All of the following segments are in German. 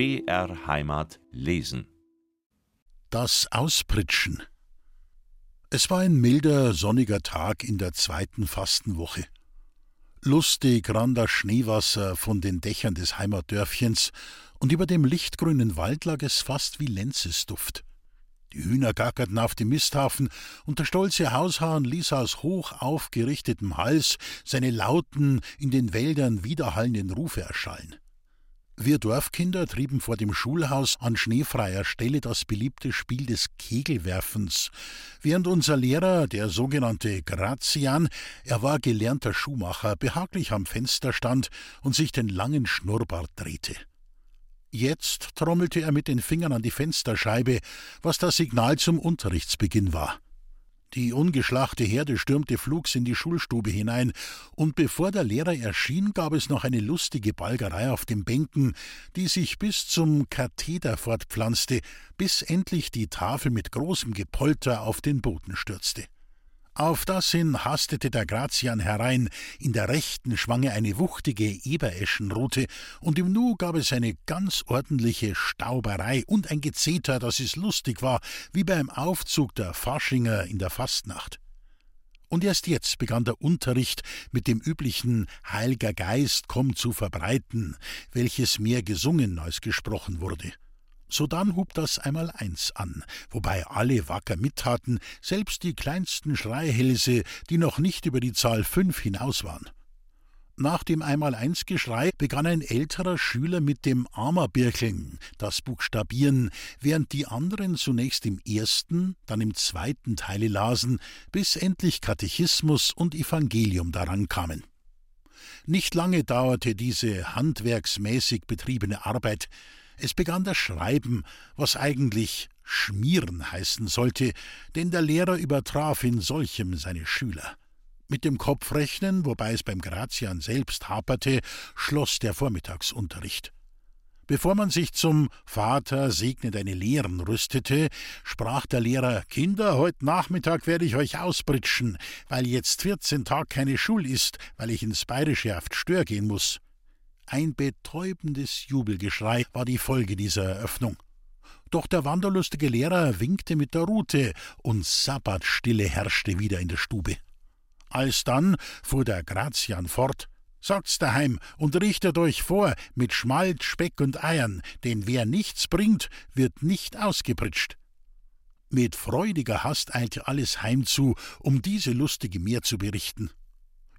BR Heimat lesen. Das Auspritschen. Es war ein milder, sonniger Tag in der zweiten Fastenwoche. Lustig rann das Schneewasser von den Dächern des Heimatdörfchens, und über dem lichtgrünen Wald lag es fast wie Lenzesduft. Die Hühner gackerten auf dem Misthafen, und der stolze Haushahn ließ aus hoch aufgerichtetem Hals seine lauten, in den Wäldern widerhallenden Rufe erschallen. Wir Dorfkinder trieben vor dem Schulhaus an schneefreier Stelle das beliebte Spiel des Kegelwerfens, während unser Lehrer, der sogenannte Grazian, er war gelernter Schuhmacher, behaglich am Fenster stand und sich den langen Schnurrbart drehte. Jetzt trommelte er mit den Fingern an die Fensterscheibe, was das Signal zum Unterrichtsbeginn war. Die ungeschlachte Herde stürmte flugs in die Schulstube hinein, und bevor der Lehrer erschien, gab es noch eine lustige Balgerei auf den Bänken, die sich bis zum Katheder fortpflanzte, bis endlich die Tafel mit großem Gepolter auf den Boden stürzte. Auf das hin hastete der Grazian herein, in der rechten schwang er eine wuchtige Ebereschenrute, und im Nu gab es eine ganz ordentliche Stauberei und ein Gezeter, dass es lustig war, wie beim Aufzug der Faschinger in der Fastnacht. Und erst jetzt begann der Unterricht mit dem üblichen Heilger Geist komm zu verbreiten, welches mehr gesungen als gesprochen wurde. Sodann hub das einmal eins an, wobei alle wacker mittaten, selbst die kleinsten Schreihälse, die noch nicht über die Zahl fünf hinaus waren. Nach dem Einmaleins Geschrei begann ein älterer Schüler mit dem Amerbirkeln, das Buchstabieren, während die anderen zunächst im ersten, dann im zweiten Teile lasen, bis endlich Katechismus und Evangelium daran kamen. Nicht lange dauerte diese handwerksmäßig betriebene Arbeit, es begann das Schreiben, was eigentlich Schmieren heißen sollte, denn der Lehrer übertraf in solchem seine Schüler. Mit dem Kopfrechnen, wobei es beim Grazian selbst haperte, schloss der Vormittagsunterricht. Bevor man sich zum Vater segne deine Lehren rüstete, sprach der Lehrer: Kinder, heute Nachmittag werde ich euch ausbritschen, weil jetzt vierzehn Tag keine Schul ist, weil ich ins Bayerische auf Stör gehen muss. Ein betäubendes Jubelgeschrei war die Folge dieser Eröffnung. Doch der wanderlustige Lehrer winkte mit der Rute, und Sabbatstille herrschte wieder in der Stube. Alsdann fuhr der Grazian fort, Sagt's daheim und richtet euch vor mit Schmalt, Speck und Eiern, denn wer nichts bringt, wird nicht ausgepritscht. Mit freudiger Hast eilte alles heimzu, um diese lustige mehr zu berichten.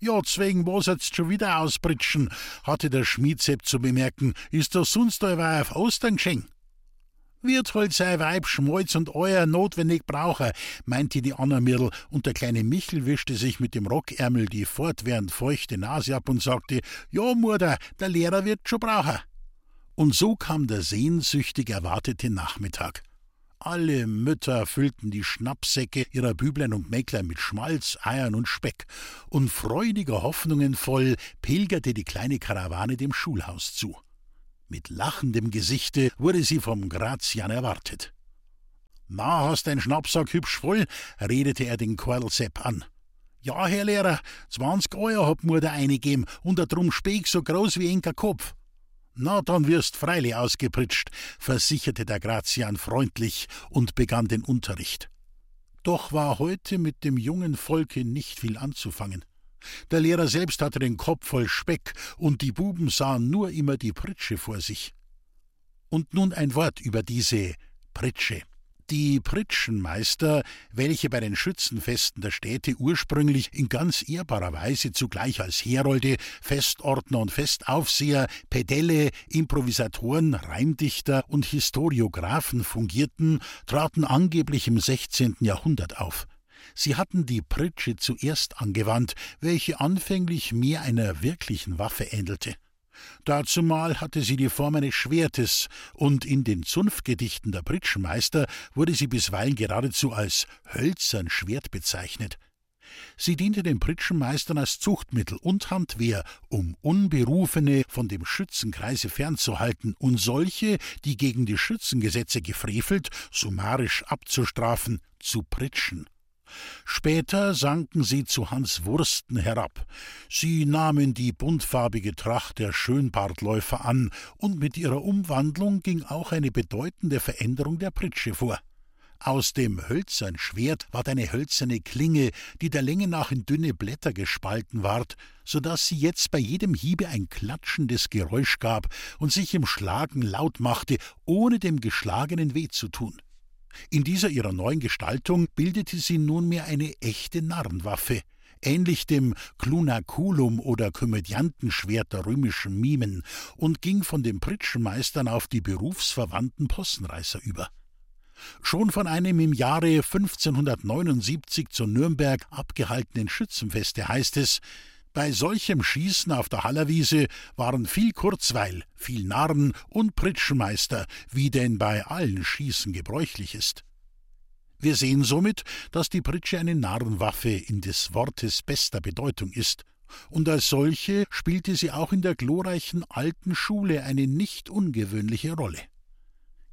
Ja, zwegen was jetzt schon wieder auspritschen, hatte der Schmiedsepp zu bemerken. Ist das sonst euer auf Ostern geschenkt? Wird halt sein Weib Schmalz und euer notwendig brauchen, meinte die Anna Mirl, und der kleine Michel wischte sich mit dem Rockärmel die fortwährend feuchte Nase ab und sagte: Ja, Mutter, der Lehrer wird schon brauchen. Und so kam der sehnsüchtig erwartete Nachmittag. Alle Mütter füllten die Schnappsäcke ihrer Büblein und Mäcklein mit Schmalz, Eiern und Speck, und freudiger Hoffnungen voll pilgerte die kleine Karawane dem Schulhaus zu. Mit lachendem Gesichte wurde sie vom Grazian erwartet. Na, hast dein Schnappsack hübsch voll? redete er den Quirlsepp an. Ja, Herr Lehrer, zwanzig Euer hat mir der eine gegeben und a drum Speck so groß wie enker Kopf. Na, dann wirst freilich ausgepritscht, versicherte der Grazian freundlich und begann den Unterricht. Doch war heute mit dem jungen Volke nicht viel anzufangen. Der Lehrer selbst hatte den Kopf voll Speck, und die Buben sahen nur immer die Pritsche vor sich. Und nun ein Wort über diese Pritsche. Die Pritschenmeister, welche bei den Schützenfesten der Städte ursprünglich in ganz ehrbarer Weise zugleich als Herolde, Festordner und Festaufseher, Pedelle, Improvisatoren, Reimdichter und Historiographen fungierten, traten angeblich im 16. Jahrhundert auf. Sie hatten die Pritsche zuerst angewandt, welche anfänglich mehr einer wirklichen Waffe ähnelte. Dazumal hatte sie die Form eines Schwertes, und in den Zunftgedichten der Pritschenmeister wurde sie bisweilen geradezu als hölzern Schwert bezeichnet. Sie diente den Pritschenmeistern als Zuchtmittel und Handwehr, um Unberufene von dem Schützenkreise fernzuhalten und solche, die gegen die Schützengesetze gefrevelt, summarisch abzustrafen, zu pritschen. Später sanken sie zu Hans Wursten herab. Sie nahmen die buntfarbige Tracht der Schönbartläufer an, und mit ihrer Umwandlung ging auch eine bedeutende Veränderung der Pritsche vor. Aus dem hölzern Schwert ward eine hölzerne Klinge, die der Länge nach in dünne Blätter gespalten ward, so dass sie jetzt bei jedem Hiebe ein klatschendes Geräusch gab und sich im Schlagen laut machte, ohne dem Geschlagenen weh zu tun. In dieser ihrer neuen Gestaltung bildete sie nunmehr eine echte Narrenwaffe, ähnlich dem Clunaculum oder Komödiantenschwert der römischen Mimen, und ging von den Pritschenmeistern auf die berufsverwandten Possenreißer über. Schon von einem im Jahre 1579 zu Nürnberg abgehaltenen Schützenfeste heißt es, bei solchem Schießen auf der Hallerwiese waren viel Kurzweil, viel Narren und Pritschenmeister, wie denn bei allen Schießen gebräuchlich ist. Wir sehen somit, dass die Pritsche eine Narrenwaffe in des Wortes bester Bedeutung ist, und als solche spielte sie auch in der glorreichen alten Schule eine nicht ungewöhnliche Rolle.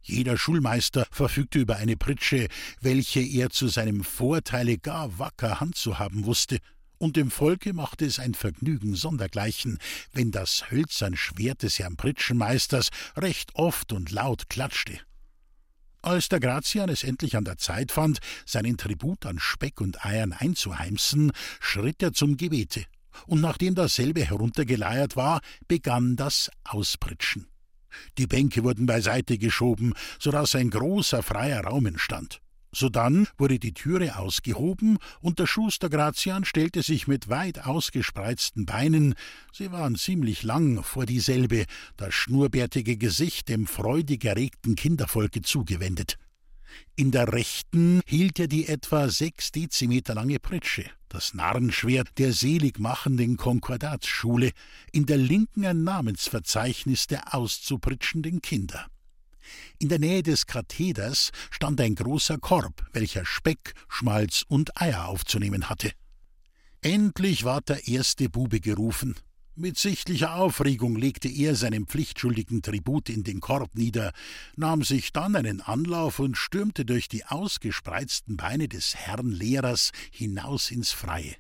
Jeder Schulmeister verfügte über eine Pritsche, welche er zu seinem Vorteile gar wacker handzuhaben wusste, und dem Volke machte es ein Vergnügen sondergleichen, wenn das hölzern Schwert des Herrn Pritschenmeisters recht oft und laut klatschte. Als der Grazian es endlich an der Zeit fand, seinen Tribut an Speck und Eiern einzuheimsen, schritt er zum Gebete, und nachdem dasselbe heruntergeleiert war, begann das Auspritschen. Die Bänke wurden beiseite geschoben, so dass ein großer freier Raum entstand. Sodann wurde die Türe ausgehoben, und der Schuster Grazian stellte sich mit weit ausgespreizten Beinen, sie waren ziemlich lang, vor dieselbe, das schnurrbärtige Gesicht dem freudig erregten Kindervolke zugewendet. In der rechten hielt er die etwa sechs Dezimeter lange Pritsche, das Narrenschwert der seligmachenden Konkordatsschule, in der linken ein Namensverzeichnis der auszupritschenden Kinder. In der Nähe des Katheders stand ein großer Korb, welcher Speck, Schmalz und Eier aufzunehmen hatte. Endlich ward der erste Bube gerufen. Mit sichtlicher Aufregung legte er seinen pflichtschuldigen Tribut in den Korb nieder, nahm sich dann einen Anlauf und stürmte durch die ausgespreizten Beine des Herrn Lehrers hinaus ins Freie.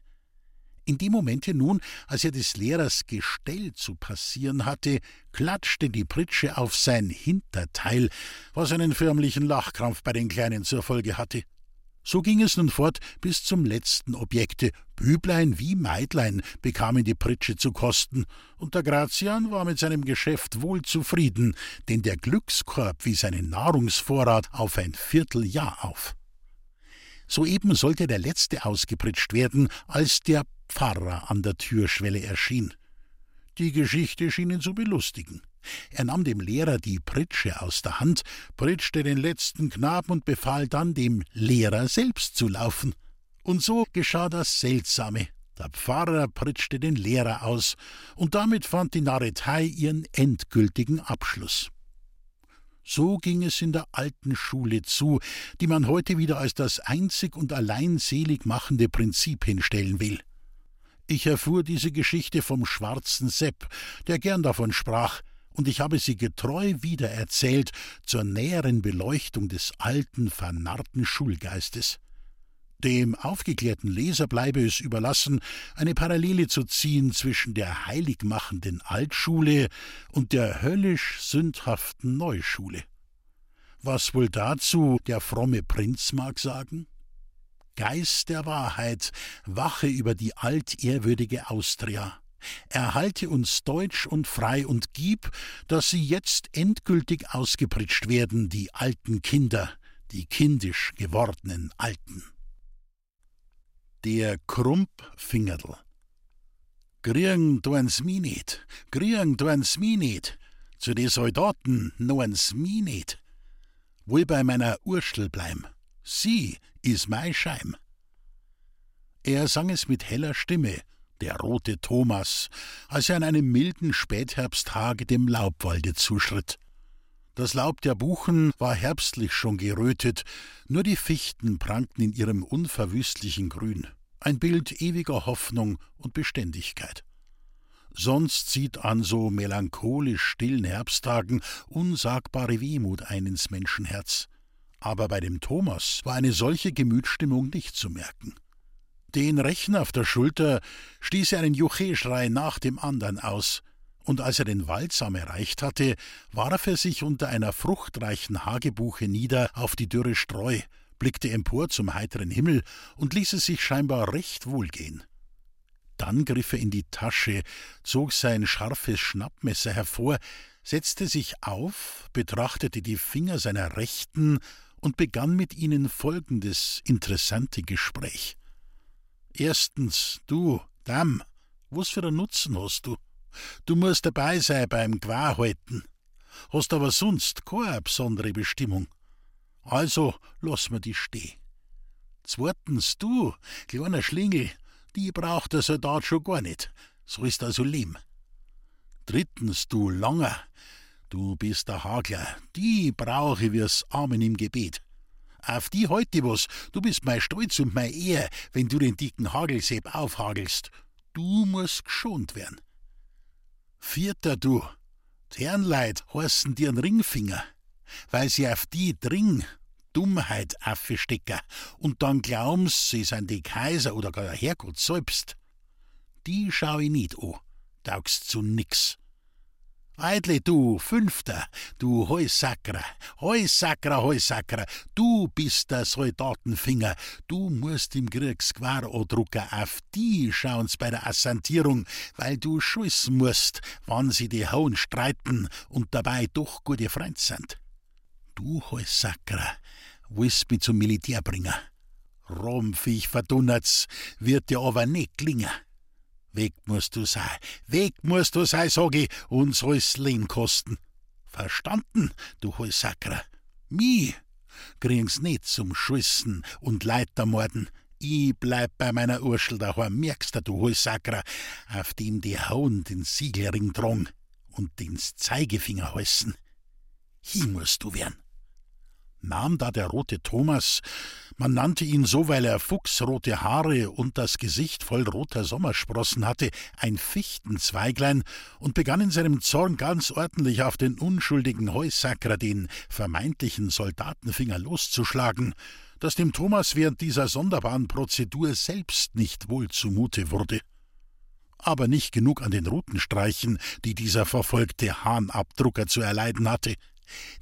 In dem Momente nun, als er des Lehrers Gestell zu passieren hatte, klatschte die Pritsche auf sein Hinterteil, was einen förmlichen Lachkrampf bei den Kleinen zur Folge hatte. So ging es nun fort bis zum letzten Objekte. Büblein wie Meidlein bekamen die Pritsche zu kosten, und der Grazian war mit seinem Geschäft wohl zufrieden, denn der Glückskorb wies seinen Nahrungsvorrat auf ein Vierteljahr auf. Soeben sollte der letzte ausgepritscht werden, als der Pfarrer an der Türschwelle erschien. Die Geschichte schien ihn zu belustigen. Er nahm dem Lehrer die Pritsche aus der Hand, pritschte den letzten Knaben und befahl dann dem Lehrer selbst zu laufen. Und so geschah das Seltsame. Der Pfarrer pritschte den Lehrer aus, und damit fand die Narretei ihren endgültigen Abschluss. So ging es in der alten Schule zu, die man heute wieder als das einzig und allein selig machende Prinzip hinstellen will. Ich erfuhr diese Geschichte vom schwarzen Sepp, der gern davon sprach, und ich habe sie getreu wiedererzählt zur näheren Beleuchtung des alten, vernarrten Schulgeistes. Dem aufgeklärten Leser bleibe es überlassen, eine Parallele zu ziehen zwischen der heiligmachenden Altschule und der höllisch sündhaften Neuschule. Was wohl dazu der fromme Prinz mag sagen? Geist der Wahrheit, wache über die altehrwürdige Austria. Erhalte uns deutsch und frei und gib, dass sie jetzt endgültig ausgepritscht werden, die alten Kinder, die kindisch gewordenen Alten. Der Krumpfingerl. Grieng duens mi nit, grieng duens mi nit, zu de Soldaten noens mi nit. Wohl bei meiner Urstel bleim. Sie is mei Scheim. Er sang es mit heller Stimme, der rote Thomas, als er an einem milden Spätherbsttage dem Laubwalde zuschritt. Das Laub der Buchen war herbstlich schon gerötet, nur die Fichten prangten in ihrem unverwüstlichen Grün, ein Bild ewiger Hoffnung und Beständigkeit. Sonst zieht an so melancholisch stillen Herbsttagen unsagbare Wehmut ein ins Menschenherz Aber bei dem Thomas war eine solche Gemütsstimmung nicht zu merken. Den Rechner auf der Schulter stieß er einen Jucheschrei nach dem anderen aus, und als er den Waldsam erreicht hatte, warf er sich unter einer fruchtreichen Hagebuche nieder auf die dürre Streu, blickte empor zum heiteren Himmel und ließ es sich scheinbar recht wohl gehen. Dann griff er in die Tasche, zog sein scharfes Schnappmesser hervor, setzte sich auf, betrachtete die Finger seiner Rechten und begann mit ihnen folgendes interessante Gespräch. Erstens, du, Dam, was für einen Nutzen hast du? Du musst dabei sein beim Gewahrhalten. Hast aber sonst keine besondere Bestimmung. Also lass mir die stehen. Zweitens, du, kleiner Schlingel, die braucht der Soldat schon gar nicht. So ist also leben. Drittens, du Langer, du bist der Hagler, die brauche ich wie's Amen im Gebet. Auf die heute was, du bist mein Stolz und mein Ehr, wenn du den dicken Hagelseeb aufhagelst. Du musst geschont werden. Vierter, du, Ternleid heißen dir einen Ringfinger, weil sie auf die dring Dummheit aufstecken und dann glauben sie sind die Kaiser oder gar der Herrgott selbst. Die schau ich nicht an, taugst zu nix. Eidle, du Fünfter, du Heusackerer, Heusackerer, Heusackerer, du bist der Soldatenfinger, du musst im Kriegsgewar drucken, auf die schauen's bei der Assentierung, weil du schießen musst, wann sie die Hauen streiten und dabei doch gute Freund sind. Du Heusackerer, willst mich zum Militär bringen. Romfich verdunnert's, wird dir aber nicht klingen. Weg musst du sein, weg musst du sein, sag ich, und soll's Leben kosten. Verstanden, du Heusackerer? Mi kriegen's nicht zum Schüssen und Leitermorden. Ich bleib bei meiner Urschel daheim, merkst du, du Heusackerer, auf dem die Hauen den Siegelring drang und den's Zeigefinger heißen. Hi musst du werden nahm da der rote Thomas, man nannte ihn so, weil er fuchsrote Haare und das Gesicht voll roter Sommersprossen hatte, ein Fichtenzweiglein und begann in seinem Zorn ganz ordentlich auf den unschuldigen Heussacker, den vermeintlichen Soldatenfinger loszuschlagen, dass dem Thomas während dieser sonderbaren Prozedur selbst nicht wohl zumute wurde. Aber nicht genug an den Rutenstreichen, die dieser verfolgte Hahnabdrucker zu erleiden hatte.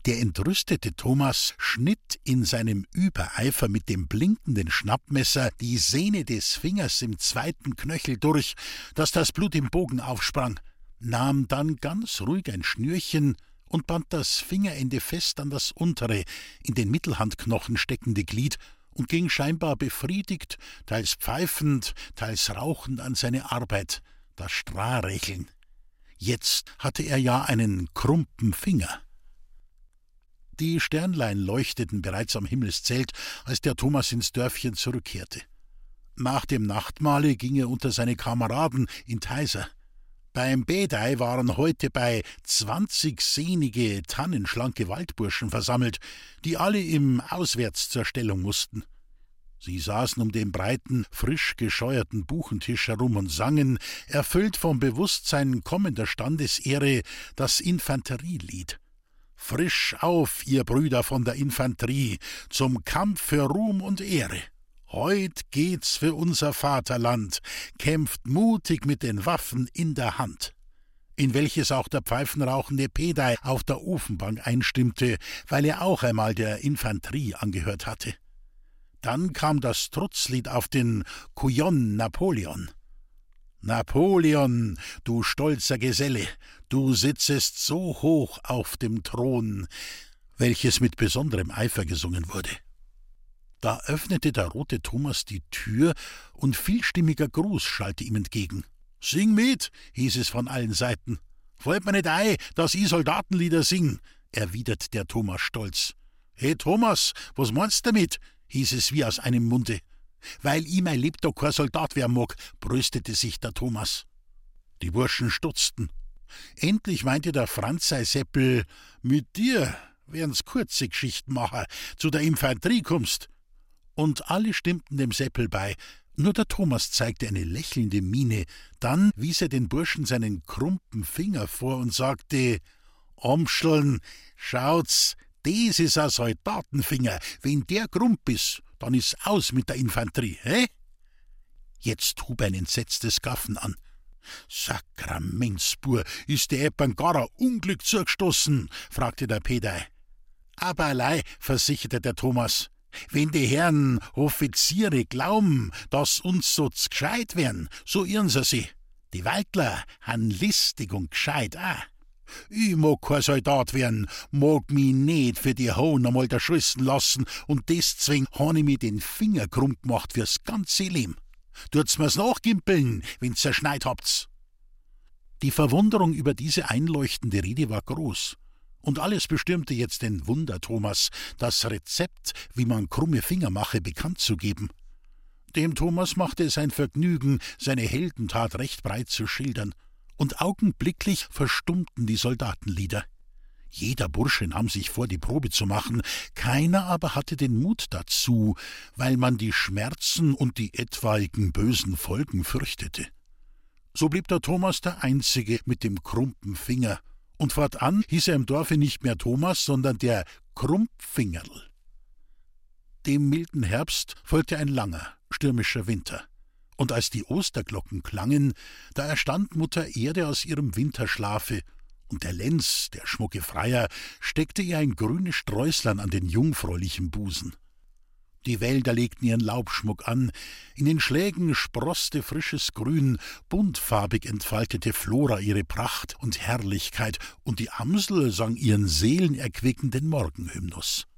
Der entrüstete Thomas schnitt in seinem Übereifer mit dem blinkenden Schnappmesser die Sehne des Fingers im zweiten Knöchel durch, dass das Blut im Bogen aufsprang, nahm dann ganz ruhig ein Schnürchen und band das Fingerende fest an das untere, in den Mittelhandknochen steckende Glied und ging scheinbar befriedigt, teils pfeifend, teils rauchend an seine Arbeit, das Strahrecheln. Jetzt hatte er ja einen krumpen Finger. Die Sternlein leuchteten bereits am Himmelszelt, als der Thomas ins Dörfchen zurückkehrte. Nach dem Nachtmahle ging er unter seine Kameraden in Theiser. Beim Bedei waren heute bei zwanzig sehnige, tannenschlanke Waldburschen versammelt, die alle im Auswärts zur Stellung mussten. Sie saßen um den breiten, frisch gescheuerten Buchentisch herum und sangen, erfüllt vom Bewusstsein kommender Standesehre, das Infanterielied. Frisch auf, ihr Brüder von der Infanterie, zum Kampf für Ruhm und Ehre. Heut geht's für unser Vaterland, kämpft mutig mit den Waffen in der Hand. In welches auch der pfeifenrauchende Pedei auf der Ofenbank einstimmte, weil er auch einmal der Infanterie angehört hatte. Dann kam das Trutzlied auf den Couillon Napoleon. Napoleon, du stolzer Geselle, du sitzest so hoch auf dem Thron, welches mit besonderem Eifer gesungen wurde. Da öffnete der rote Thomas die Tür und vielstimmiger Gruß schallte ihm entgegen. Sing mit, hieß es von allen Seiten. Fällt mir nicht ein, dass ich Soldatenlieder sing, erwidert der Thomas stolz. He Thomas, was meinst damit? hieß es wie aus einem Munde. Weil ich mein Lebtag kein Soldat werden mag, brüstete sich der Thomas. Die Burschen stutzten. Endlich meinte der Franz sei Seppel, mit dir werden's kurze Geschichten machen, zu der Infanterie kommst. Und alle stimmten dem Seppel bei, nur der Thomas zeigte eine lächelnde Miene, dann wies er den Burschen seinen krumpen Finger vor und sagte: Omscheln, schaut's, Das ist ein Soldatenfinger. Wenn der Grump ist, dann ist aus mit der Infanterie, hä? Jetzt hub ein entsetztes Gaffen an. Sakramentsbur, ist der Eppern gar ein Unglück zugestoßen? fragte der Peter. Aber allein, versicherte der Thomas. Wenn die Herren Offiziere glauben, dass uns so gescheit werden, so irren sie sich. Die Waldler han listig und gescheit auch. Ich mag kein Soldat werden, mag mi nicht für die Hohn einmal der Schrissen lassen und deswegen han ich mir den Finger krumm gemacht fürs ganze Leben. Tut's mir's nachgimpeln, wenn's zerschneit habt's. Die Verwunderung über diese einleuchtende Rede war groß. Und alles bestürmte jetzt den Wunder Thomas, das Rezept, wie man krumme Finger mache, bekannt zu geben. Dem Thomas machte es ein Vergnügen, seine Heldentat recht breit zu schildern, und augenblicklich verstummten die Soldatenlieder. Jeder Bursche nahm sich vor, die Probe zu machen, keiner aber hatte den Mut dazu, weil man die Schmerzen und die etwaigen bösen Folgen fürchtete. So blieb der Thomas der Einzige mit dem krumpen Finger, und fortan hieß er im Dorfe nicht mehr Thomas, sondern der Krumpfingerl. Dem milden Herbst folgte ein langer, stürmischer Winter. Und als die Osterglocken klangen, da erstand Mutter Erde aus ihrem Winterschlafe, und der Lenz, der schmucke Freier, steckte ihr ein grünes Sträußlein an den jungfräulichen Busen. Die Wälder legten ihren Laubschmuck an, in den Schlägen sproßte frisches Grün, buntfarbig entfaltete Flora ihre Pracht und Herrlichkeit, und die Amsel sang ihren seelenerquickenden Morgenhymnus.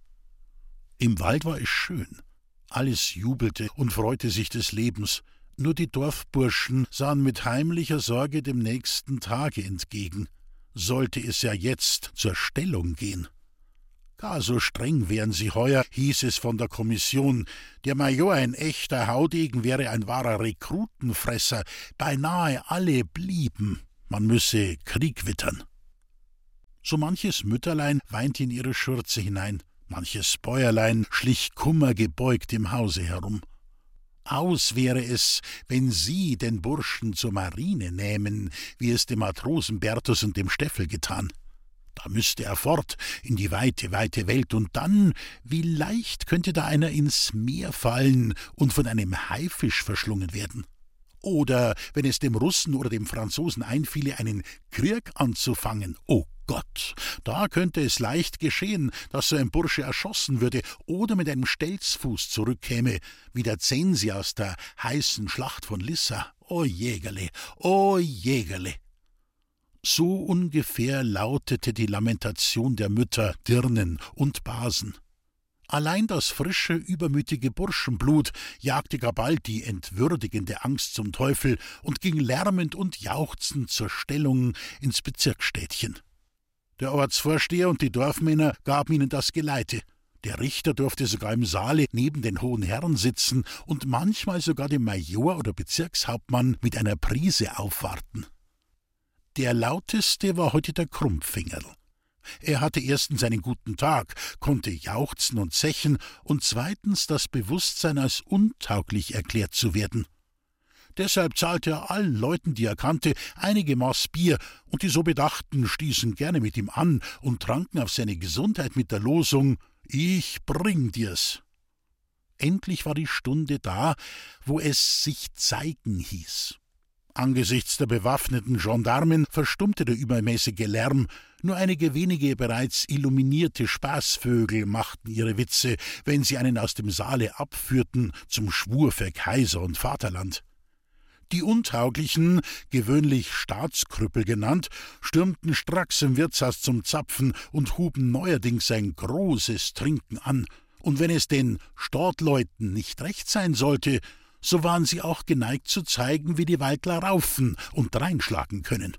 Im Wald war es schön. Alles jubelte und freute sich des Lebens. Nur die Dorfburschen sahen mit heimlicher Sorge dem nächsten Tage entgegen. Sollte es ja jetzt zur Stellung gehen. Gar so streng wären sie heuer, hieß es von der Kommission. Der Major, ein echter Haudegen, wäre ein wahrer Rekrutenfresser. Beinahe alle blieben. Man müsse Krieg wittern. So manches Mütterlein weinte in ihre Schürze hinein, manches Bäuerlein schlich kummergebeugt im Hause herum. Aus wäre es, wenn Sie den Burschen zur Marine nähmen, wie es dem Matrosen Bertus und dem Steffel getan. Da müsste er fort in die weite, weite Welt, und dann, wie leicht könnte da einer ins Meer fallen und von einem Haifisch verschlungen werden. Oder wenn es dem Russen oder dem Franzosen einfiele, einen Krieg anzufangen, oh Gott, da könnte es leicht geschehen, dass so ein Bursche erschossen würde oder mit einem Stelzfuß zurückkäme, wie der Zensi aus der heißen Schlacht von Lissa. O Jägerle, o Jägerle! So ungefähr lautete die Lamentation der Mütter, Dirnen und Basen. Allein das frische, übermütige Burschenblut jagte gar bald die entwürdigende Angst zum Teufel und ging lärmend und jauchzend zur Stellung ins Bezirksstädtchen. Der Ortsvorsteher und die Dorfmänner gaben ihnen das Geleite. Der Richter durfte sogar im Saale neben den hohen Herren sitzen und manchmal sogar dem Major oder Bezirkshauptmann mit einer Prise aufwarten. Der lauteste war heute der Krumpfingerl. Er hatte erstens einen guten Tag, konnte jauchzen und zechen und zweitens das Bewusstsein als untauglich erklärt zu werden. Deshalb zahlte er allen Leuten, die er kannte, einige Maß Bier, und die so Bedachten stießen gerne mit ihm an und tranken auf seine Gesundheit mit der Losung Ich bring dir's. Endlich war die Stunde da, wo es sich zeigen hieß. Angesichts der bewaffneten Gendarmen verstummte der übermäßige Lärm, nur einige wenige bereits illuminierte Spaßvögel machten ihre Witze, wenn sie einen aus dem Saale abführten zum Schwur für Kaiser und Vaterland. Die Untauglichen, gewöhnlich Staatskrüppel genannt, stürmten stracks im Wirtshaus zum Zapfen und huben neuerdings ein großes Trinken an, und wenn es den Stortleuten nicht recht sein sollte, so waren sie auch geneigt zu zeigen, wie die Waldler raufen und reinschlagen können.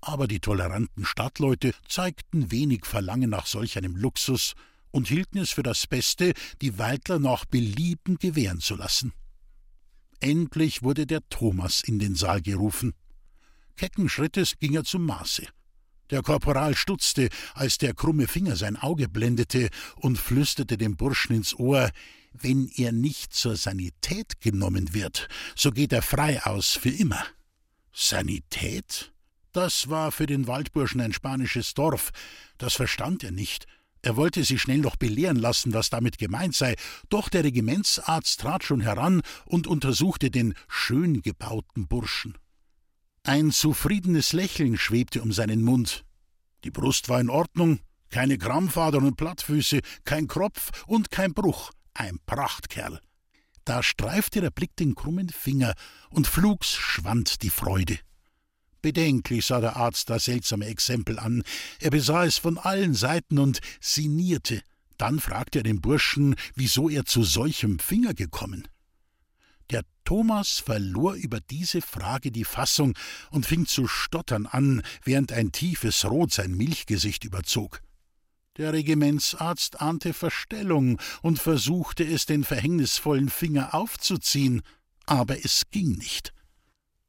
Aber die toleranten Stadtleute zeigten wenig Verlangen nach solch einem Luxus und hielten es für das Beste, die Waldler nach Belieben gewähren zu lassen. Endlich wurde der Thomas in den Saal gerufen. Kecken Schrittes ging er zum Maße. Der Korporal stutzte, als der krumme Finger sein Auge blendete und flüsterte dem Burschen ins Ohr, wenn er nicht zur Sanität genommen wird, so geht er frei aus für immer. Sanität? Das war für den Waldburschen ein spanisches Dorf, das verstand er nicht. Er wollte sich schnell noch belehren lassen, was damit gemeint sei, doch der Regimentsarzt trat schon heran und untersuchte den schön gebauten Burschen. Ein zufriedenes Lächeln schwebte um seinen Mund. Die Brust war in Ordnung, keine Krampfadern und Plattfüße, kein Kropf und kein Bruch, ein Prachtkerl. Da streifte der Blick den krummen Finger, und flugs schwand die Freude. Bedenklich sah der Arzt das seltsame Exempel an. Er besah es von allen Seiten und sinnierte. Dann fragte er den Burschen, wieso er zu solchem Finger gekommen. Der Thomas verlor über diese Frage die Fassung und fing zu stottern an, während ein tiefes Rot sein Milchgesicht überzog. Der Regimentsarzt ahnte Verstellung und versuchte es, den verhängnisvollen Finger aufzuziehen, aber es ging nicht.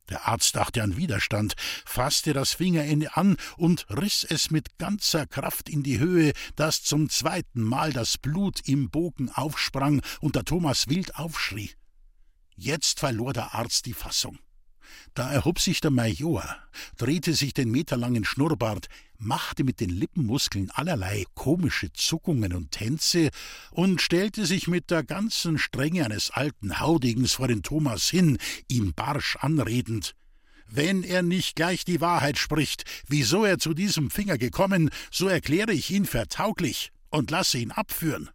Der Arzt dachte an Widerstand, fasste das Fingerende an und riß es mit ganzer Kraft in die Höhe, dass zum zweiten Mal das Blut im Bogen aufsprang und der Thomas wild aufschrie. Jetzt verlor der Arzt die Fassung. Da erhob sich der Major, drehte sich den meterlangen Schnurrbart, machte mit den Lippenmuskeln allerlei komische Zuckungen und Tänze und stellte sich mit der ganzen Strenge eines alten Haudegens vor den Thomas hin, ihn barsch anredend. Wenn er nicht gleich die Wahrheit spricht, wieso er zu diesem Finger gekommen, so erkläre ich ihn vertauglich und lasse ihn abführen.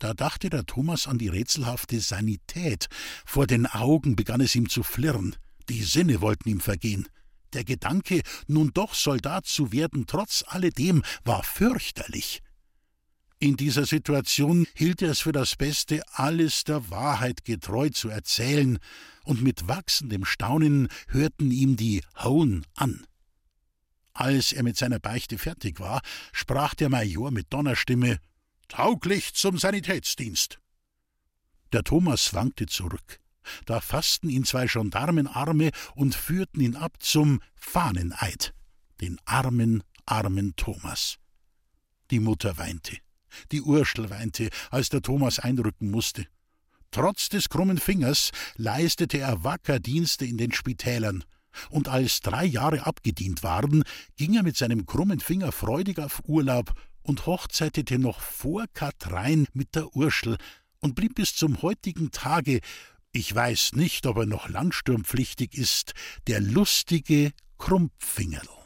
Da dachte der Thomas an die rätselhafte Sanität. Vor den Augen begann es ihm zu flirren. Die Sinne wollten ihm vergehen. Der Gedanke, nun doch Soldat zu werden, trotz alledem, war fürchterlich. In dieser Situation hielt er es für das Beste, alles der Wahrheit getreu zu erzählen, und mit wachsendem Staunen hörten ihm die Hauen an. Als er mit seiner Beichte fertig war, sprach der Major mit Donnerstimme Tauglich zum Sanitätsdienst. Der Thomas wankte zurück. Da fassten ihn zwei Gendarmenarme und führten ihn ab zum Fahneneid, den armen, armen Thomas. Die Mutter weinte, die Urschel weinte, als der Thomas einrücken musste. Trotz des krummen Fingers leistete er wacker Dienste in den Spitälern, und als drei Jahre abgedient waren, ging er mit seinem krummen Finger freudig auf Urlaub und hochzeitete noch vor Katrein mit der Urschel und blieb bis zum heutigen Tage ich weiß nicht, ob er noch landsturmpflichtig ist, der lustige Krumpfingerl.